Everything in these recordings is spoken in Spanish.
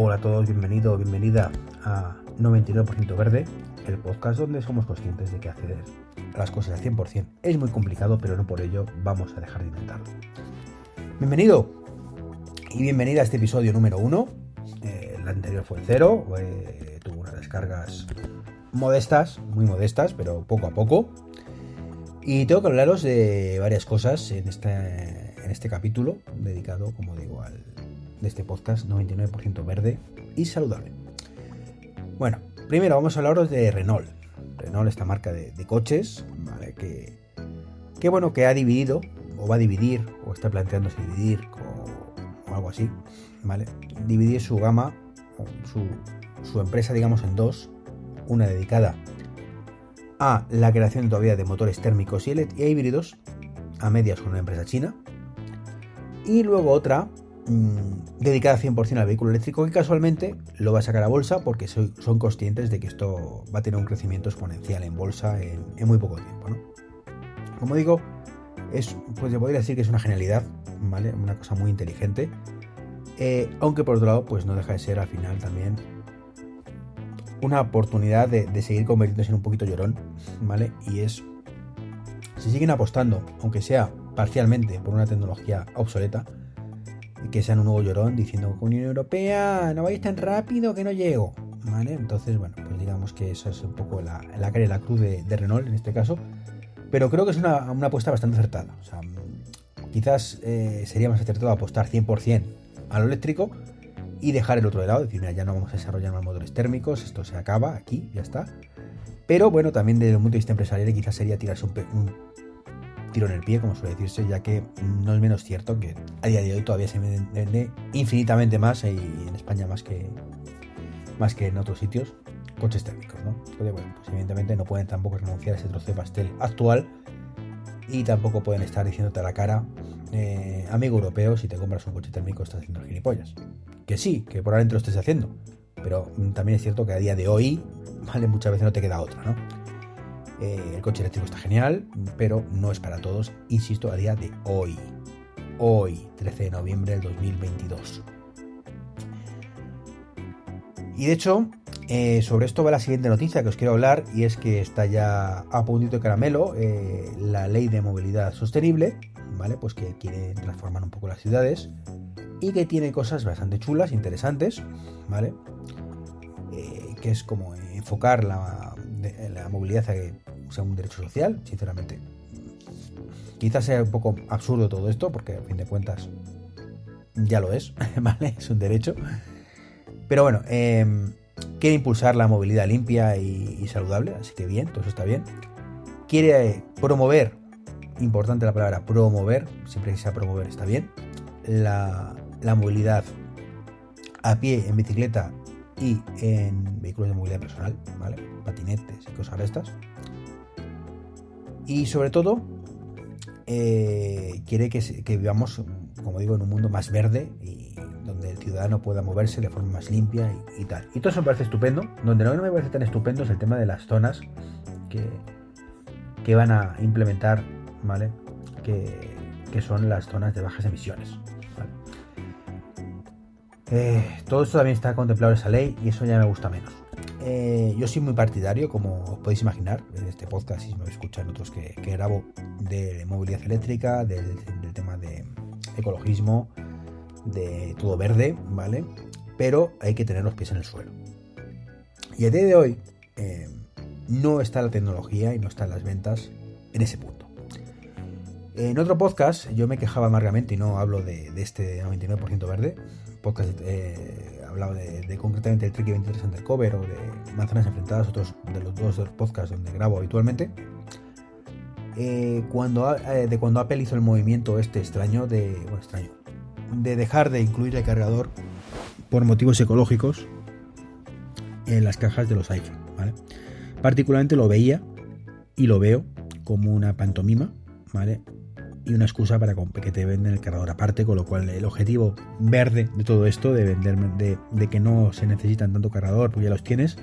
Hola a todos, bienvenido o bienvenida a 99% Verde, el podcast donde somos conscientes de que acceder a las cosas al 100% es muy complicado, pero no por ello vamos a dejar de intentarlo. Bienvenido y bienvenida a este episodio número 1. Eh, el anterior fue el 0, eh, tuvo unas descargas modestas, muy modestas, pero poco a poco. Y tengo que hablaros de varias cosas en este, en este capítulo dedicado, como digo, al, de este podcast 99% verde y saludable. Bueno, primero vamos a hablaros de Renault. Renault, esta marca de, coches, ¿vale? Que, que, bueno, que ha dividido, o va a dividir, o está planteándose dividir, o, algo así, ¿vale? Dividir su gama, su, su empresa, digamos, en dos. Una dedicada a la creación todavía de motores térmicos y, y híbridos, a medias con una empresa china. Y luego otra Mm, dedicada 100% al vehículo eléctrico que casualmente lo va a sacar a bolsa porque son conscientes de que esto va a tener un crecimiento exponencial en bolsa en, muy poco tiempo. Como digo, es, pues se podría decir que es una genialidad, ¿vale? Una cosa muy inteligente. Eh, aunque por otro lado, pues no deja de ser al final también una oportunidad de, de, seguir convirtiéndose en un poquito llorón, ¿vale? Y es, si siguen apostando, aunque sea parcialmente por una tecnología obsoleta, que sean un nuevo llorón diciendo Unión Europea, no vais tan rápido que no llego. ¿Vale? Entonces, bueno, pues digamos que eso es un poco la, la cara y la cruz de, Renault en este caso. Pero creo que es una, apuesta bastante acertada. O sea, quizás eh, sería más acertado apostar 100% a lo eléctrico y dejar el otro de lado. Decir, mira, ya no vamos a desarrollar más motores térmicos, esto se acaba aquí, ya está. Pero bueno, también desde un punto de vista empresarial quizás sería tirarse un, un tiro en el pie, como suele decirse, ya que no es menos cierto que a día de hoy todavía se vende infinitamente más y en España más que más que en otros sitios coches térmicos, ¿no? Entonces, bueno, pues evidentemente no pueden tampoco renunciar a ese trozo de pastel actual y tampoco pueden estar diciéndote a la cara, eh, amigo europeo, si te compras un coche térmico estás haciendo gilipollas. Que sí, que por adentro lo estés haciendo, pero también es cierto que a día de hoy, vale, muchas veces no te queda otra, ¿no? Eh, el coche eléctrico está genial, pero no es para todos, insisto, a día de hoy. Hoy, 13 de noviembre del 2022. Y de hecho, eh, sobre esto va la siguiente noticia que os quiero hablar y es que está ya a puntito de caramelo eh, la ley de movilidad sostenible, ¿vale? Pues que quiere transformar un poco las ciudades y que tiene cosas bastante chulas, interesantes, ¿vale? que es como enfocar la, la movilidad sea un derecho social, sinceramente. Quizás sea un poco absurdo todo esto, porque a fin de cuentas ya lo es, ¿vale? Es un derecho. Pero bueno, em, quiere impulsar la movilidad limpia y, saludable, así que bien, todo eso está bien. Quiere promover, importante la palabra promover, siempre que sea promover está bien, la, la movilidad a pie, en bicicleta y en vehículos de movilidad personal, ¿vale? Patinetes y cosas de estas. Y sobre todo, eh, quiere que, vivamos, como digo, en un mundo más verde y donde el ciudadano pueda moverse de forma más limpia y, tal. Y todo eso me parece estupendo. Donde no me parece tan estupendo es el tema de las zonas que, que van a implementar, ¿vale? Que, son las zonas de bajas emisiones. Eh, todo esto también está contemplado en esa ley y eso ya me gusta menos. Eh, yo soy muy partidario, como os podéis imaginar, en este podcast, si me escuchan otros que, grabo, de movilidad eléctrica, del, tema de ecologismo, de todo verde, ¿vale? Pero hay que tener los pies en el suelo. Y a día de hoy eh, no está la tecnología y no están las ventas en ese punto. En otro podcast yo me quejaba amargamente y no hablo de, este 99% verde, podcast eh, de, concretamente el Tricky 23 Undercover o de Manzanas Enfrentadas, otros de los dos podcasts donde grabo habitualmente. Eh, cuando, eh, de cuando Apple hizo el movimiento este extraño de, extraño, de dejar de incluir el cargador por motivos ecológicos en las cajas de los iPhone. Particularmente lo veía y lo veo como una pantomima, ¿vale? Y una excusa para que te venden el cargador aparte, con lo cual el objetivo verde de todo esto, de venderme, de, que no se necesitan tanto cargador, porque ya los tienes,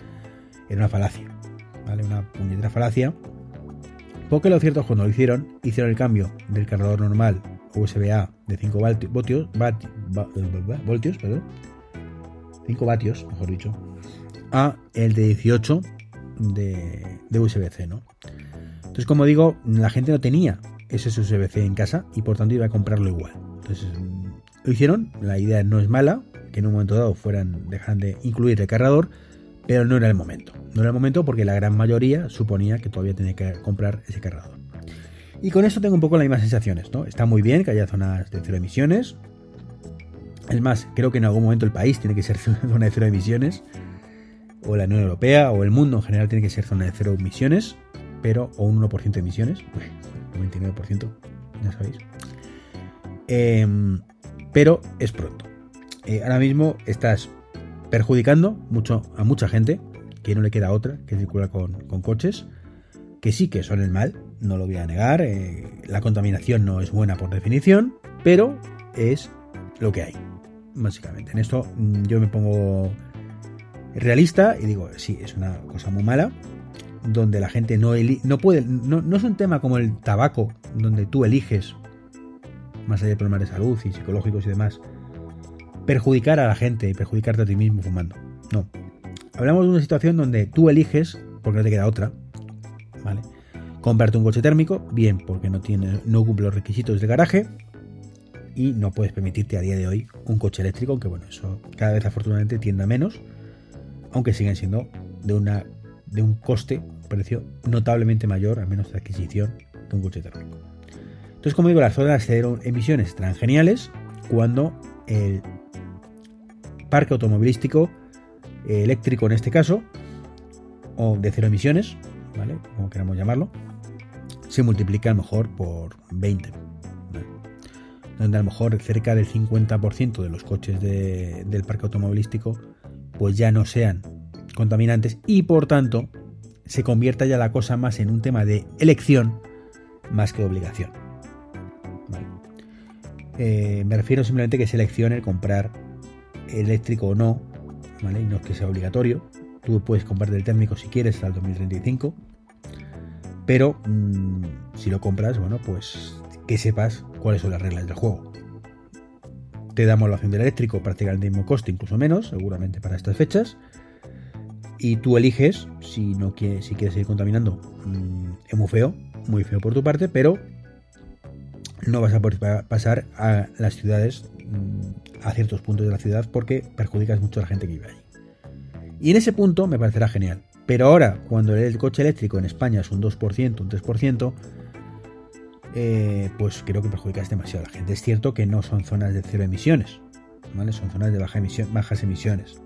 era una falacia, ¿vale? Una puñetera falacia. Porque lo cierto es cuando lo hicieron, hicieron el cambio del cargador normal USB-A de 5 voltios, voltios perdón, 5 vatios, mejor dicho, a el de 18 de, de USB-C, ¿no? Entonces, como digo, la gente no tenía ese USB-C en casa y por tanto iba a comprarlo igual. Entonces, lo hicieron, la idea no es mala, que en un momento dado fueran, dejan de incluir el cargador, pero no era el momento. No era el momento porque la gran mayoría suponía que todavía tenía que comprar ese cargador. Y con esto tengo un poco las mismas sensaciones, ¿no? Está muy bien que haya zonas de cero emisiones. Es más, creo que en algún momento el país tiene que ser zona de cero emisiones. O la Unión Europea o el mundo en general tiene que ser zona de cero emisiones. Pero, o un 1% de emisiones. 99%, ya sabéis. Em, pero es pronto. Eh, ahora mismo estás perjudicando mucho a mucha gente que no le queda otra que circular con, coches que sí que son el mal, no lo voy a negar. Eh, la contaminación no es buena por definición, pero es lo que hay, básicamente. En esto mm, yo me pongo realista y digo, sí, es una cosa muy mala, donde la gente no, no puede, no, no, es un tema como el tabaco, donde tú eliges, más allá de problemas de salud y psicológicos y demás, perjudicar a la gente y perjudicarte a ti mismo fumando. No. Hablamos de una situación donde tú eliges, porque no te queda otra, ¿vale? Comprarte un coche térmico, bien, porque no, tiene, no cumple los requisitos de garaje y no puedes permitirte a día de hoy un coche eléctrico, aunque bueno, eso cada vez afortunadamente tiende a menos, aunque siguen siendo de, una, de un coste, precio notablemente mayor, al menos de adquisición, que un coche térmico. Entonces, como digo, las zonas de emisiones están geniales cuando el parque automovilístico eh, eléctrico en este caso, o de cero emisiones, ¿vale? Como queramos llamarlo, se multiplica a lo mejor por 20. Donde a lo mejor cerca del 50% de los coches del parque automovilístico pues ya no sean contaminantes y por tanto se convierta ya la cosa más en un tema de elección más que obligación. Eh, me refiero simplemente que seleccione comprar eléctrico o no, ¿vale? Y no es que sea obligatorio. Tú puedes comprarte el térmico si quieres hasta el 2035. Pero mm, si lo compras, bueno, pues que sepas cuáles son las reglas del juego. Te damos la opción del eléctrico prácticamente el mismo coste, incluso menos, seguramente para estas fechas. Y tú eliges si no quieres, si quieres seguir contaminando. Mm, es muy feo, muy feo por tu parte, pero no vas a poder pasar a las ciudades a ciertos puntos de la ciudad porque perjudicas mucho a la gente que vive allí. Y en ese punto me parecerá genial. Pero ahora, cuando el coche eléctrico en España es un 2%, un 3%, eh, pues creo que perjudicas demasiado a la gente. Es cierto que no son zonas de cero emisiones, ¿vale? Son zonas de baja emisión, bajas emisiones,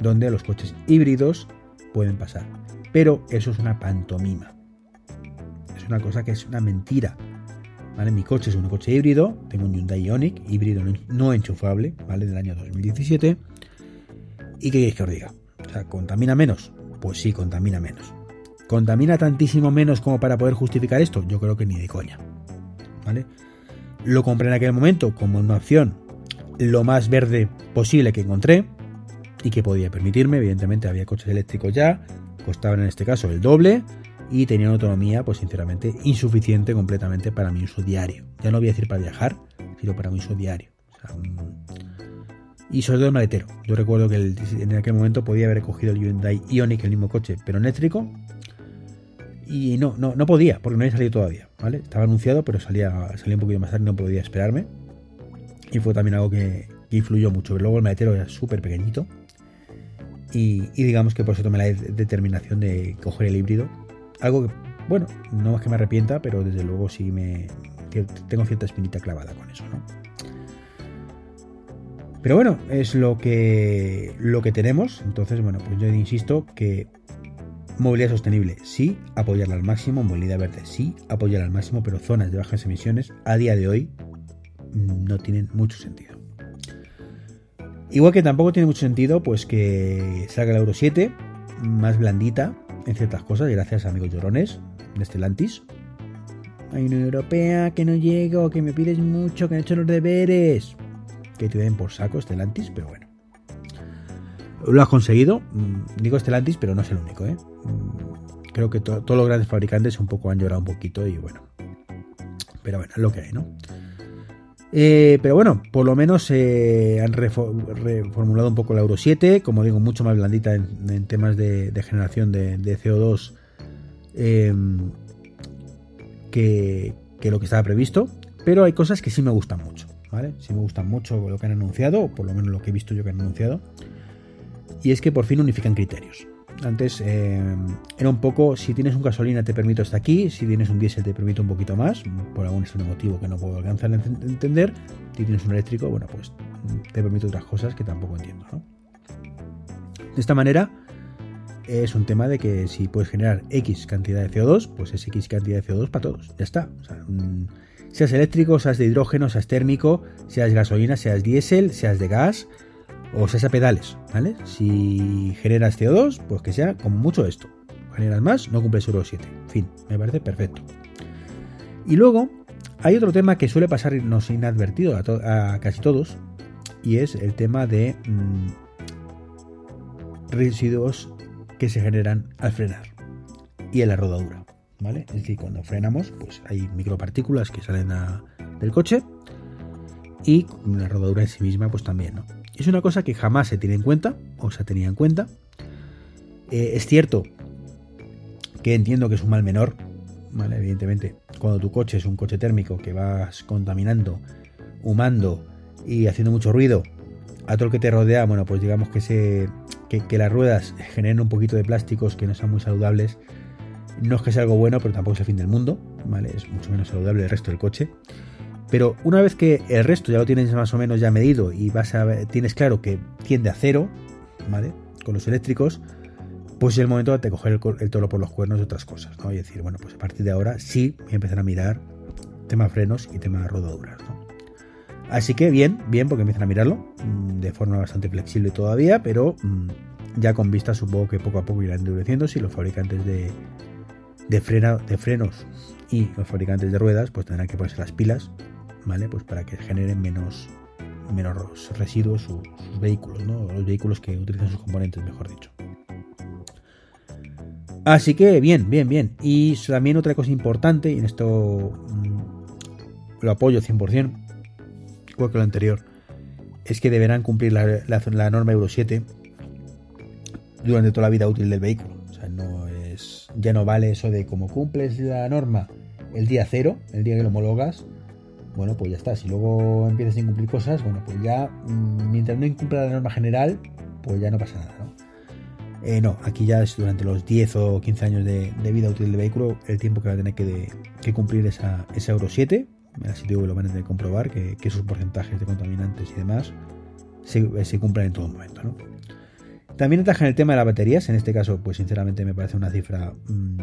donde los coches híbridos pueden pasar. Pero eso es una pantomima. Es una cosa que es una mentira. Mi coche es un coche híbrido, tengo un Hyundai Ioniq, híbrido no enchufable, ¿vale? Del año 2017. ¿Y qué queréis que os diga? O sea, ¿contamina menos? Pues sí, contamina menos. ¿Contamina tantísimo menos como para poder justificar esto? Yo creo que ni de coña. ¿Vale? Lo compré en aquel momento como una opción lo más verde posible que encontré y que podía permitirme. Evidentemente había coches eléctricos ya, costaban en este caso el doble y tenía una autonomía, pues sinceramente, insuficiente completamente para mi uso diario. Ya no voy a decir para viajar, sino para mi uso diario. Y sobre todo el maletero. Yo recuerdo que en aquel momento podía haber cogido el Hyundai Ioniq, el mismo coche, pero eléctrico. Y no, no, no podía, porque no había salido todavía, ¿vale? Estaba anunciado, pero salía, salía un poquito más tarde, no podía esperarme. Y fue también algo que, influyó mucho. Luego el maletero era súper pequeñito. Y, digamos que por eso tomé la determinación de coger el híbrido algo que, bueno, no es que me arrepienta, pero desde luego sí me tengo cierta espinita clavada con eso, ¿no? Pero bueno, es lo que lo que tenemos. Entonces, bueno, pues yo insisto que movilidad sostenible, sí, apoyarla al máximo, movilidad verde, sí, apoyarla al máximo, pero zonas de bajas emisiones a día de hoy no tienen mucho sentido. Igual que tampoco tiene mucho sentido, pues que salga el Euro 7 más blandita, en ciertas cosas, gracias a amigos llorones de Estelantis. Hay una europea que no llego, que me pides mucho, que han hecho los deberes. Que te den por saco Estelantis, pero bueno. Lo has conseguido. Mm, digo Estelantis, pero no es el único, ¿eh? Mm, creo que todos los grandes fabricantes un poco han llorado un poquito y bueno. Pero bueno, es lo que hay, ¿no? Eh, pero bueno, por lo menos eh, han reformulado un poco la Euro 7, como digo, mucho más blandita en, temas de, generación de, CO2 em, que, que, lo que estaba previsto. Pero hay cosas que sí me gustan mucho, ¿vale? Sí me gustan mucho lo que han anunciado, o por lo menos lo que he visto yo que han anunciado. Y es que por fin unifican criterios. Antes eh, era un poco, si tienes un gasolina te permito hasta aquí, si tienes un diésel te permito un poquito más, por algún motivo que no puedo alcanzar a entender. Si tienes un eléctrico, bueno, pues te permito otras cosas que tampoco entiendo. De esta manera, es un tema de que si puedes generar X cantidad de CO2, pues es X cantidad de CO2 para todos. Ya está. seas eléctrico, seas de hidrógeno, seas térmico, seas gasolina, seas diésel, seas de gas, o sea, a pedales, ¿vale? Si generas CO2, pues que sea como mucho esto. Generas más, no cumples Euro 7. En fin, me parece perfecto. Y luego, hay otro tema que suele pasarnos inadvertido a, casi todos, y es el tema de mm, residuos que se generan al frenar y en la rodadura, ¿vale? Es decir, cuando frenamos, pues hay micropartículas que salen del coche y la rodadura en sí misma, pues también, ¿no? Es una cosa que jamás se tiene en cuenta, o se tenía en cuenta. Eh, es cierto que entiendo que es un mal menor, ¿vale? Evidentemente, cuando tu coche es un coche térmico que vas contaminando, humando y haciendo mucho ruido a todo el que te rodea, bueno, pues digamos que, las ruedas generen un poquito de plásticos que no sean muy saludables. No es que sea algo bueno, pero tampoco es el fin del mundo, ¿vale? Es mucho menos saludable el resto del coche. Pero una vez que el resto ya lo tienes más o menos ya medido y vas a ver, tienes claro que tiende a cero, ¿vale? Con los eléctricos, pues es el momento de coger el, toro por los cuernos de otras cosas, ¿no? Y decir, bueno, pues a partir de ahora sí voy a empezar a mirar tema frenos y tema rodaduras, ¿no? Así que bien, bien, porque empiezan a mirarlo mm, de forma bastante flexible todavía, pero mm, ya con vista supongo que poco a poco irán endureciendo si los fabricantes de, de frenos y los fabricantes de ruedas pues tendrán que ponerse las pilas Pues para que generen menos, menos residuos sus, vehículos, ¿no? Los vehículos que utilizan sus componentes, mejor dicho. Así que bien, bien, bien. Y también otra cosa importante, y en esto mm, lo apoyo 100%, igual que lo anterior, es que deberán cumplir la, norma Euro 7 durante toda la vida útil del vehículo. O sea, no es, ya no vale eso de como cumples la norma el día cero, el día que lo homologas, bueno, pues ya está. Si luego empiezas a incumplir cosas, bueno, pues ya, mm, mientras no incumpla la norma general, pues ya no pasa nada, ¿no? Eh, no, aquí ya es durante los 10 o 15 años de, vida útil del vehículo el tiempo que va a tener que, cumplir esa, Euro 7. Así digo que lo van a tener que comprobar, que, esos porcentajes de contaminantes y demás se, se cumplan en todo momento, ¿no? También atajan el tema de las baterías. En este caso, pues sinceramente me parece una cifra, mm,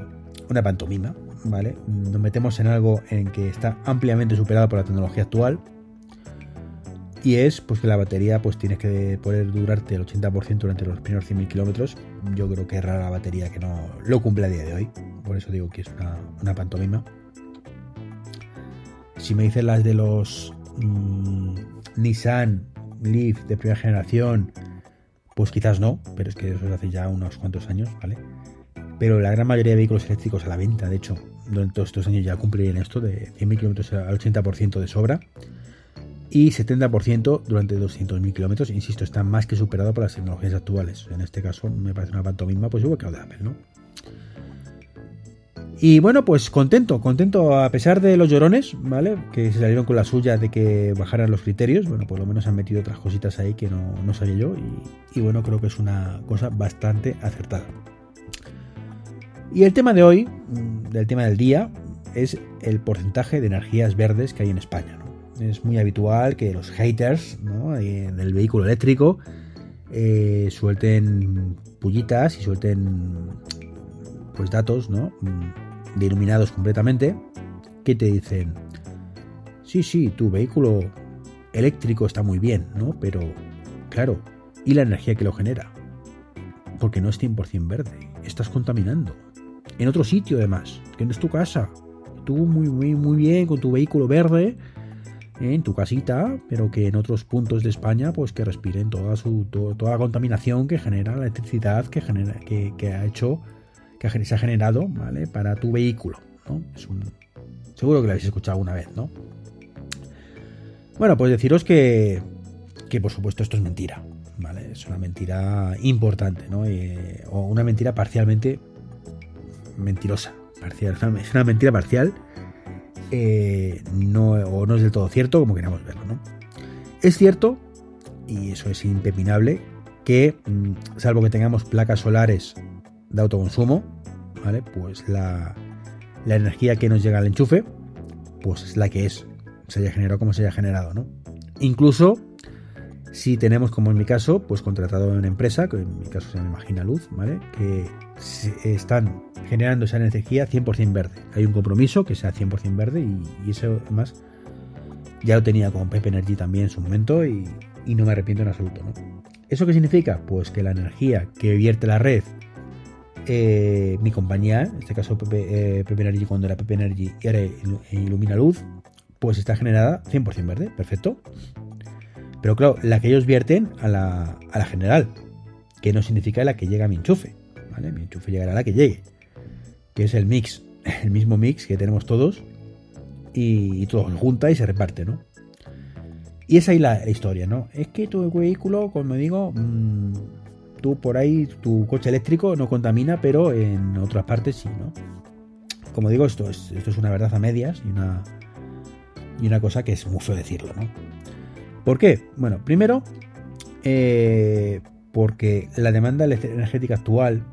una pantomima, ¿vale? Nos metemos en algo en que está ampliamente superado por la tecnología actual. Y es pues que la batería pues tienes que poder durarte el 80% durante los primeros 100.000 kilómetros. Yo creo que es rara la batería que no lo cumple a día de hoy. Por eso digo que es una, pantomima. Si me dicen las de los mm, Nissan Leaf de primera generación, pues quizás no, pero es que eso es hace ya unos cuantos años, ¿vale? Pero la gran mayoría de vehículos eléctricos a la venta, de hecho, durante todos estos años ya cumplirían esto de 100.000 kilómetros al 80% de sobra y 70% durante 200.000 kilómetros. Insisto, está más que superado por las tecnologías actuales. En este caso, me parece una pantomima, pues igual que de Apple, ¿no? Y bueno, pues contento, contento a pesar de los llorones, ¿vale? Que se salieron con la suya de que bajaran los criterios. Bueno, por lo menos han metido otras cositas ahí que no, no sabía yo. Y, bueno, creo que es una cosa bastante acertada. Y el tema de hoy, mm, del tema del día, es el porcentaje de energías verdes que hay en España. Es muy habitual que los haters del vehículo eléctrico eh, suelten pullitas y suelten pues datos ¿no? De iluminados completamente que te dicen, sí, sí, tu vehículo eléctrico está muy bien, ¿no? Pero, claro, ¿y la energía que lo genera? Porque no es 100% verde, estás contaminando en otro sitio además, que no es tu casa. Tú muy, muy, muy bien con tu vehículo verde ¿eh? en tu casita, pero que en otros puntos de España, pues que respiren toda su toda la contaminación que genera la electricidad que genera, que, ha hecho, que se ha generado, ¿vale? Para tu vehículo, ¿no? Seguro que lo habéis escuchado alguna vez, ¿no? Bueno, pues deciros que, que por supuesto esto es mentira, ¿vale? Es una mentira importante, ¿no? Eh, o una mentira parcialmente mentirosa, parcial, es una mentira parcial, eh, no, o no es del todo cierto, como queramos verlo, ¿no? Es cierto, y eso es impepinable, que mm, salvo que tengamos placas solares de autoconsumo, ¿vale? Pues la, energía que nos llega al enchufe, pues es la que es, se haya generado como se haya generado, ¿no? Incluso si tenemos, como en mi caso, pues contratado en una empresa, que en mi caso se llama Imagina Luz, ¿vale? Que están generando esa energía 100% verde. Hay un compromiso que sea 100% verde y, eso además ya lo tenía con Pepe Energy también en su momento y, no me arrepiento en absoluto, ¿no? ¿Eso qué significa? Pues que la energía que vierte la red eh, mi compañía, en este caso Pepe, eh, Energy cuando era Pepe Energy y ahora Ilumina Luz, pues está generada 100% verde, perfecto. Pero claro, la que ellos vierten a la, general, que no significa la que llega a mi enchufe, ¿vale? Mi enchufe llegará a la que llegue, que es el mix, el mismo mix que tenemos todos y, todo se junta y se reparte, ¿no? Y esa es la historia, ¿no? Es que tu vehículo, como digo, mm, por ahí, tu coche eléctrico no contamina, pero en otras partes sí, ¿no? Como digo, esto es, esto es una verdad a medias y una, y una cosa que es mucho decirlo, ¿no? ¿Por qué? Bueno, primero, eh, porque la demanda energética actual,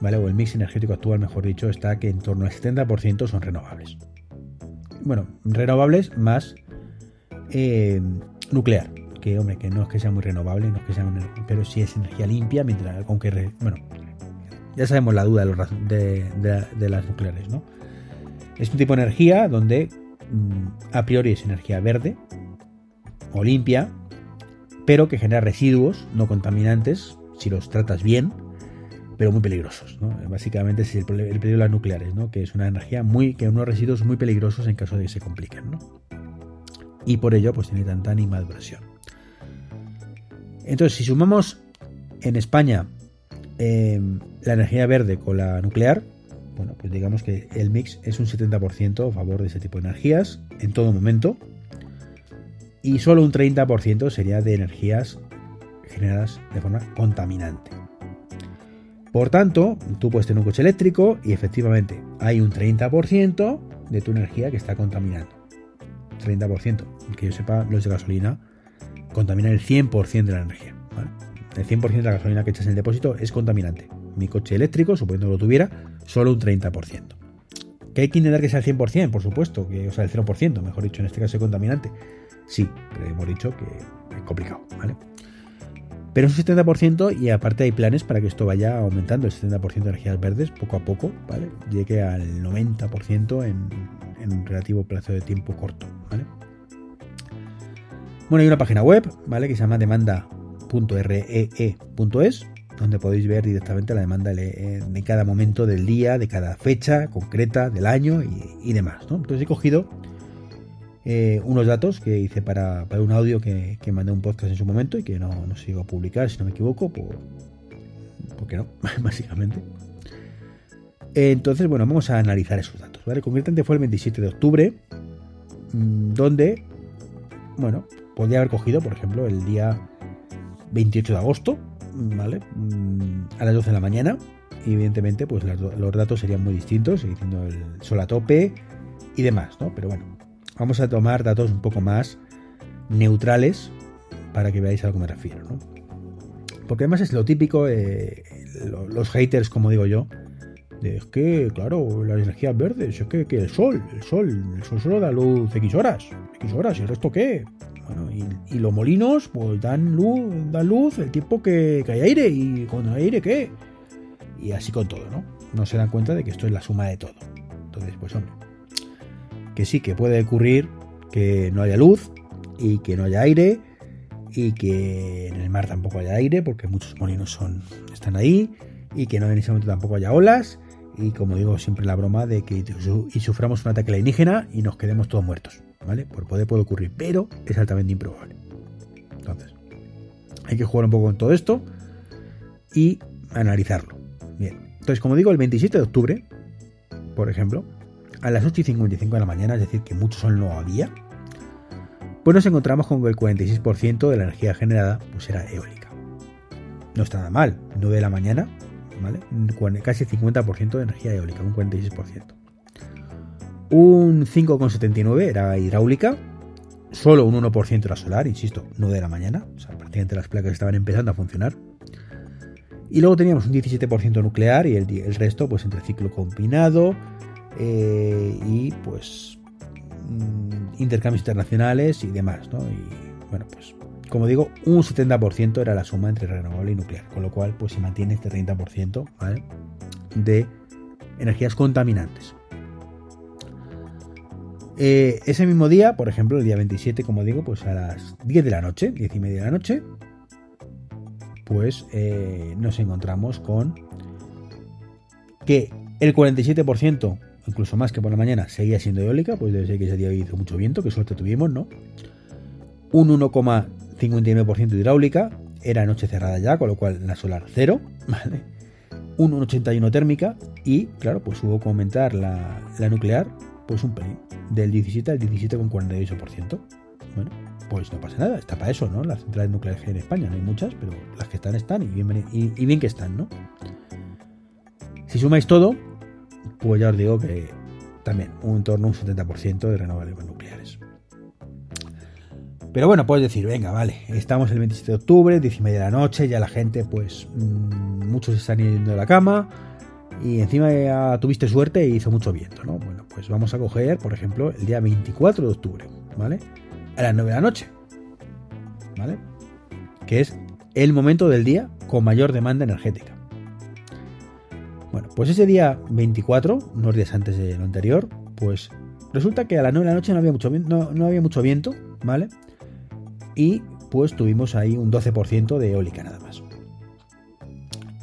¿vale? O el mix energético actual, mejor dicho, está que en torno al 70% son renovables. Bueno, renovables más eh, nuclear, que hombre, que no es que sea muy renovable, no es que sea pero sí es energía limpia, mientras, aunque, bueno, ya sabemos la duda de, de las nucleares, ¿no? Es un tipo de energía donde mm, a priori es energía verde, o limpia, pero que genera residuos no contaminantes si los tratas bien, pero muy peligrosos. Básicamente es el, peligro de las nucleares, ¿no? que es una energía muy, que unos residuos muy peligrosos en caso de que se compliquen. Y por ello pues tiene tanta animadversión. Entonces, si sumamos en España em, la energía verde con la nuclear, bueno, pues digamos que el mix es un 70% a favor de ese tipo de energías en todo momento, y solo un 30% sería de energías generadas de forma contaminante. Por tanto, tú puedes tener un coche eléctrico y efectivamente hay un 30% de tu energía que está contaminando. 30%. Que yo sepa, los de gasolina contaminan el 100% de la energía. El 100% de la gasolina que echas en el depósito es contaminante. Mi coche eléctrico, suponiendo que lo tuviera, solo un 30%. Que hay que intentar que sea el 100%, por supuesto, que, o sea, el 0%, mejor dicho, en este caso es contaminante. Sí, pero hemos dicho que es complicado, ¿vale? Pero es un 70% y aparte hay planes para que esto vaya aumentando, el 70% de energías verdes poco a poco, ¿vale? Llegue al 90% en, en un relativo plazo de tiempo corto, ¿vale? Bueno, hay una página web, ¿vale? Que se llama demanda.ree.es, donde podéis ver directamente la demanda de cada momento del día, de cada fecha concreta del año y, demás, ¿no? Entonces he cogido eh, unos datos que hice para, un audio que, mandé un podcast en su momento y que no, no se llegó a publicar, si no me equivoco, por, porque no, básicamente. Entonces, bueno, vamos a analizar esos datos. ¿vale? Concretamente fue el 27 de octubre, mm, donde, bueno, podría haber cogido, por ejemplo, el día 28 de agosto, ¿vale? Mm, a las 12 de la mañana. Y evidentemente, pues los datos serían muy distintos, diciendo el sol a tope y demás, ¿no? Pero bueno, vamos a tomar datos un poco más neutrales para que veáis a lo que me refiero. ¿no? Porque además es lo típico, eh, los haters, como digo yo, de, es que, claro, las energías verdes, es que, que, el sol, el sol, el sol solo da luz X horas, X horas, ¿y el resto qué? Bueno, y, los molinos, pues dan luz, dan luz el tiempo que, hay aire, y cuando hay aire, ¿qué? Y así con todo, ¿no? No se dan cuenta de que esto es la suma de todo. Entonces, pues hombre, que sí, que puede ocurrir que no haya luz y que no haya aire y que en el mar tampoco haya aire porque muchos molinos son, están ahí y que no en ese momento tampoco haya olas y como digo siempre la broma de que y suframos un ataque alienígena y nos quedemos todos muertos, ¿vale? Por poder puede ocurrir, pero es altamente improbable. Entonces, hay que jugar un poco con todo esto y analizarlo. Bien, entonces como digo, el 27 de octubre, por ejemplo, a las 8 y 55 de la mañana, es decir, que mucho sol no había, pues nos encontramos con que el 46% de la energía generada pues era eólica. No está nada mal, 9 de la mañana, ¿vale? Casi 50% de energía eólica, un 46%. Un 5,79 era hidráulica, solo un 1% era solar, insisto, 9 de la mañana, o sea, prácticamente las placas estaban empezando a funcionar. Y luego teníamos un 17% nuclear y el, resto pues entre ciclo combinado eh, y pues mm, intercambios internacionales y demás, ¿no? Y bueno, pues como digo, un 70% era la suma entre renovable y nuclear, con lo cual pues se mantiene este 30% de energías contaminantes. Eh, ese mismo día, por ejemplo, el día 27, como digo, pues a las 10 de la noche, 10 y media de la noche, pues eh, nos encontramos con que el 47%, incluso más que por la mañana, seguía siendo eólica, pues debe ser que ese día hizo mucho viento, que suerte tuvimos, ¿no? Un 1,59% de hidráulica, era noche cerrada ya, con lo cual la solar cero, ¿vale? Un 1,81 térmica y, claro, pues hubo que aumentar la nuclear, pues un pelín, del 17 al 17,48%. Bueno, pues no pasa nada, está para eso, ¿no? Las centrales nucleares en España, no hay muchas, pero las que están están y bien, y, bien que están, ¿no? Si sumáis todo, pues ya os digo que también un torno a un 70% de renovables nucleares. Pero bueno, puedes decir, venga, vale, estamos el 27 de octubre, 10 y media de la noche, ya la gente, pues, mmm, muchos están yendo de la cama y encima ya tuviste suerte y hizo mucho viento, ¿no? Bueno, pues vamos a coger, por ejemplo, el día 24 de octubre, ¿vale? a las 9 de la noche. ¿Vale? Que es el momento del día con mayor demanda energética. Bueno, pues ese día 24, unos días antes de lo anterior, pues resulta que a las 9 de la noche no había mucho, no, no había mucho viento, ¿vale? Y pues tuvimos ahí un 12% de eólica nada más.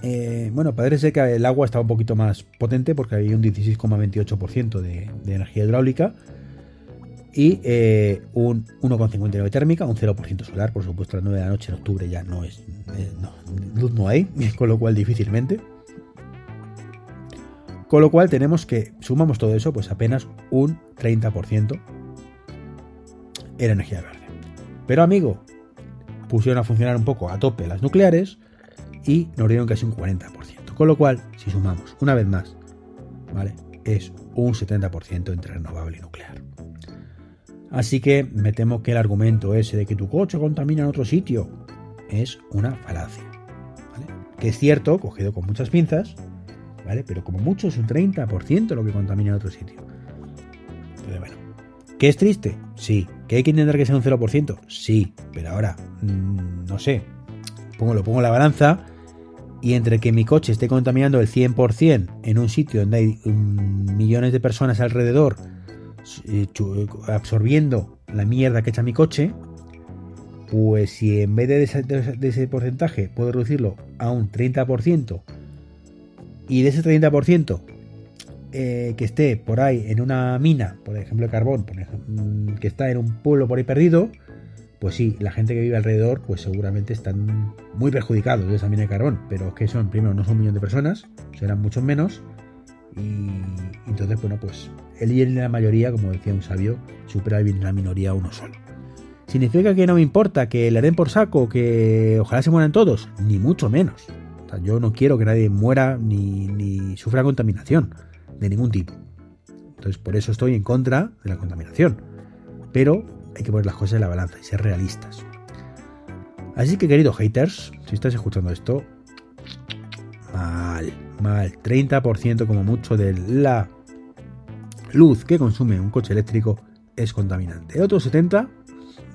Eh, bueno, parece que el agua estaba un poquito más potente porque había un 16,28% de, energía hidráulica y eh, un 1,59 térmica, un 0% solar, por supuesto a las 9 de la noche en octubre ya no es, eh, luz no hay, con lo cual difícilmente. Con lo cual tenemos que, sumamos todo eso, pues apenas un 30% era energía verde. Pero amigo, pusieron a funcionar un poco a tope las nucleares y nos dieron casi un 40%. Con lo cual, si sumamos una vez más, ¿vale? Es un 70% entre renovable y nuclear. Así que me temo que el argumento ese de que tu coche contamina en otro sitio es una falacia. Que es cierto, cogido con muchas pinzas, ¿vale? Pero como mucho es un 30% lo que contamina en otro sitio. Entonces, bueno. ¿Que es triste? Sí. ¿Que hay que intentar que sea un 0%? Sí. Pero ahora, mm, no sé. Pongo, lo pongo en la balanza y entre que mi coche esté contaminando el 100% en un sitio donde hay mm, millones de personas alrededor eh, absorbiendo la mierda que echa mi coche, pues si en vez de ese, porcentaje puedo reducirlo a un 30% y de ese 30% eh, que esté por ahí en una mina, por ejemplo de carbón, mm, que está en un pueblo por ahí perdido, pues sí, la gente que vive alrededor, pues seguramente están muy perjudicados de esa mina de carbón, pero es que son, primero, no son un millón de personas, serán muchos menos, y entonces, bueno, pues el y la mayoría, como decía un sabio, supera bien la minoría uno solo. ¿Significa que no me importa que le den por saco, que ojalá se mueran todos? Ni mucho menos. yo no quiero que nadie muera ni, ni sufra contaminación de ningún tipo. Entonces, por eso estoy en contra de la contaminación. Pero hay que poner las cosas en la balanza y ser realistas. Así que, queridos haters, si estás escuchando esto, mal mal 30% como mucho de la luz que consume un coche eléctrico es contaminante. Otro 70,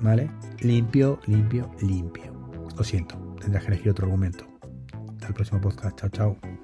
¿vale? Limpio, limpio, limpio. Lo siento, tendrás que elegir otro argumento. Hasta el próximo podcast. Chao, chao.